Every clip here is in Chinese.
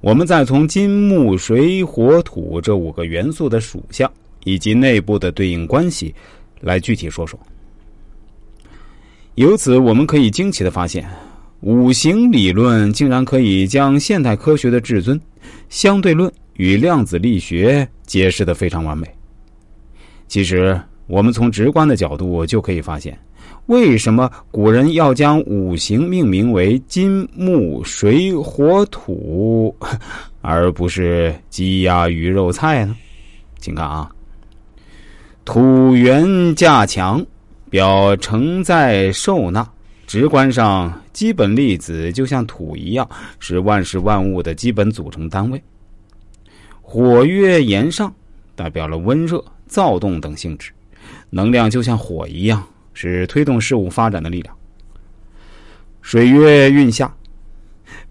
我们再从金木水火土这五个元素的属相以及内部的对应关系来具体说说。由此，我们可以惊奇的发现，五行理论竟然可以将现代科学的至尊相对论与量子力学解释的非常完美。其实，我们从直观的角度就可以发现，为什么古人要将五行命名为金木水火土，而不是鸡鸭鱼肉菜呢？请看啊，土元架强。表承载受纳，直观上，基本粒子就像土一样，是万事万物的基本组成单位。火月炎上，代表了温热、躁动等性质，能量就像火一样，是推动事物发展的力量。水曰运下，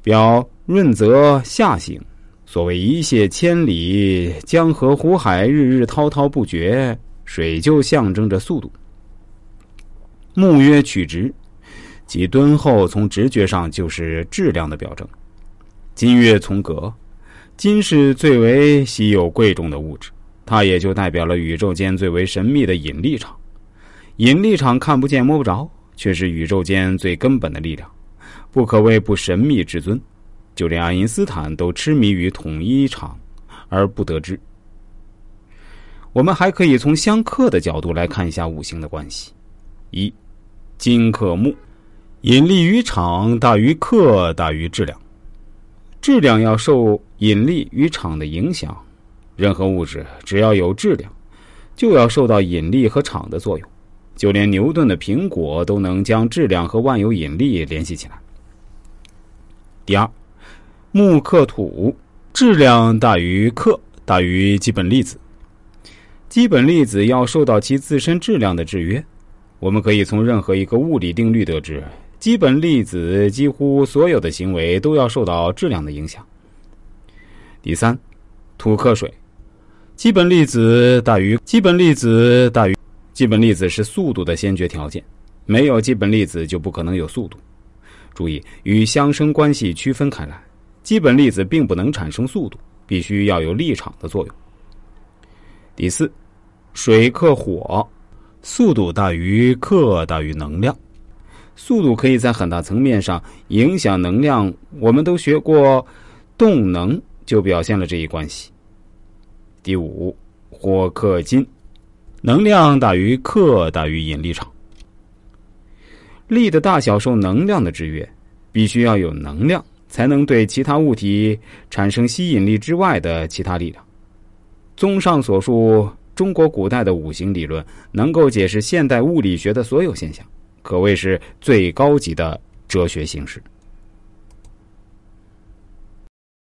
表润泽下行。所谓一泻千里，江河湖海日日滔滔不绝，水就象征着速度。木曰曲直，即敦厚，从直觉上就是质量的表征。金曰从格，金是最为稀有贵重的物质，它也就代表了宇宙间最为神秘的引力场。引力场看不见摸不着，却是宇宙间最根本的力量，不可谓不神秘至尊。就连爱因斯坦都痴迷于统一场而不得知。我们还可以从相克的角度来看一下五行的关系。一，金克木，引力与场大于克大于质量，质量要受引力与场的影响。任何物质只要有质量，就要受到引力和场的作用。就连牛顿的苹果都能将质量和万有引力联系起来。第二，木克土，质量大于克大于基本粒子，基本粒子要受到其自身质量的制约。我们可以从任何一个物理定律得知，基本粒子几乎所有的行为都要受到质量的影响。第三，土克水，基本粒子大于基本粒子大于基本粒子是速度的先决条件，没有基本粒子就不可能有速度。注意与相生关系区分开来，基本粒子并不能产生速度，必须要有力场的作用。第四，水克火。速度大于克大于能量，速度可以在很大层面上影响能量。我们都学过动能，就表现了这一关系。第五，火克金，能量大于克大于引力场。力的大小受能量的制约，必须要有能量，才能对其他物体产生吸引力之外的其他力量。综上所述。中国古代的五行理论能够解释现代物理学的所有现象，可谓是最高级的哲学形式。